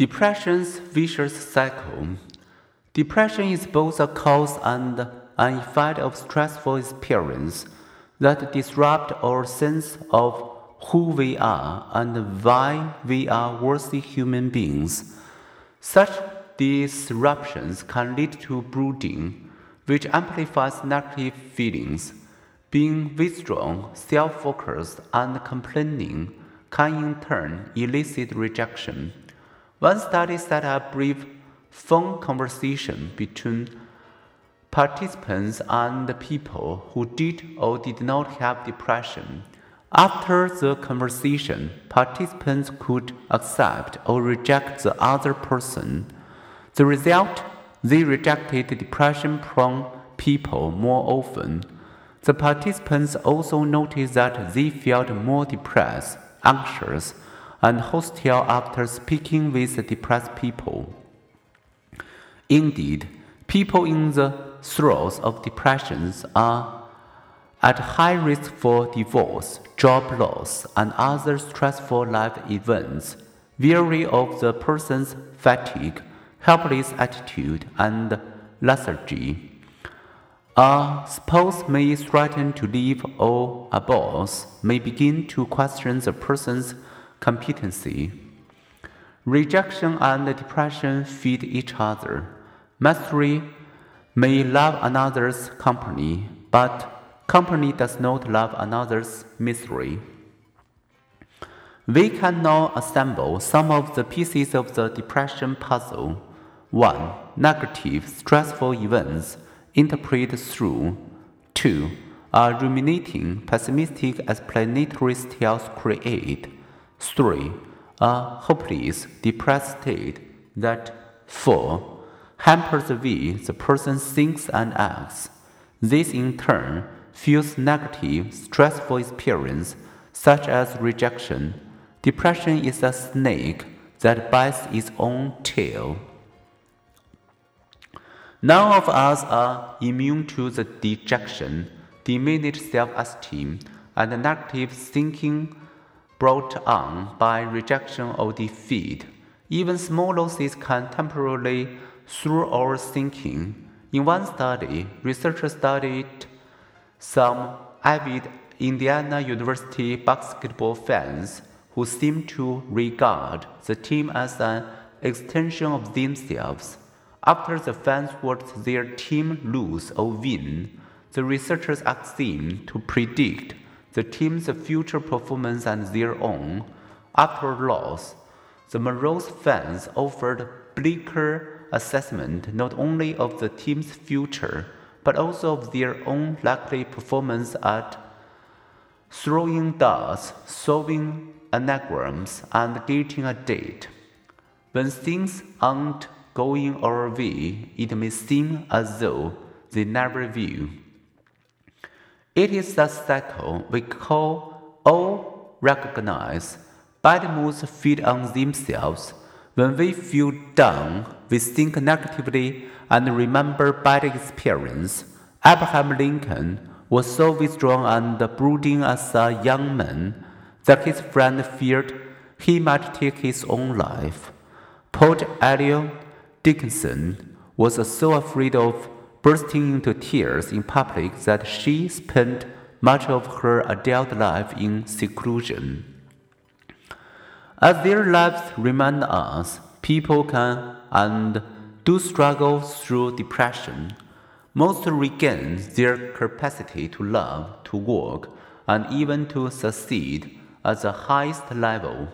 Depression's vicious cycle. Depression is both a cause and an effect of stressful experience that disrupt our sense of who we are and why we are worthy human beings. Such disruptions can lead to brooding, which amplifies negative feelings. Being withdrawn, self focused, and complaining can in turn elicit rejection. One study set up brief phone conversation between participants and people who did or did not have depression. After the conversation, participants could accept or reject the other person. The result, they rejected depression prone people more often. The participants also noticed that they felt more depressed, anxious, and hostile after speaking with depressed people. Indeed, people in the throes of depressions are at high risk for divorce, job loss, and other stressful life events, weary of the person's fatigue, helpless attitude, and lethargy. A spouse may threaten to leave or a boss may begin to question the person's competency. Rejection and depression feed each other. Mastery may love another's company, but company does not love another's misery. We can now assemble some of the pieces of the depression puzzle. 1. Negative, stressful events interpret through. 2. A ruminating, pessimistic explanatory styles create. 3. A hopeless, depressed state that 4. Hampers the way the person thinks and acts. This in turn fuels negative, stressful experience such as rejection. Depression is a snake that bites its own tail. None of us are immune to the dejection, diminished self esteem, and negative thinking brought on by rejection or defeat. Even small losses can temporarily through our thinking. In one study, researchers studied some avid Indiana University basketball fans who seemed to regard the team as an extension of themselves. After the fans watched their team lose or win, the researchers asked them to predict the team's future performance and their own. After loss, the morose fans offered bleaker assessment not only of the team's future, but also of their own likely performance at throwing darts, solving anagrams, and getting a date. When things aren't going our way, it may seem as though they never will. It is a cycle we call all recognize. Bad moods feed on themselves. When we feel down, we think negatively and remember bad experience. Abraham Lincoln was so withdrawn and brooding as a young man that his friend feared he might take his own life. Poet Emily Dickinson was so afraid of bursting into tears in public that she spent much of her adult life in seclusion. As their lives remind us, people can and do struggle through depression. Most regain their capacity to love, to work, and even to succeed at the highest level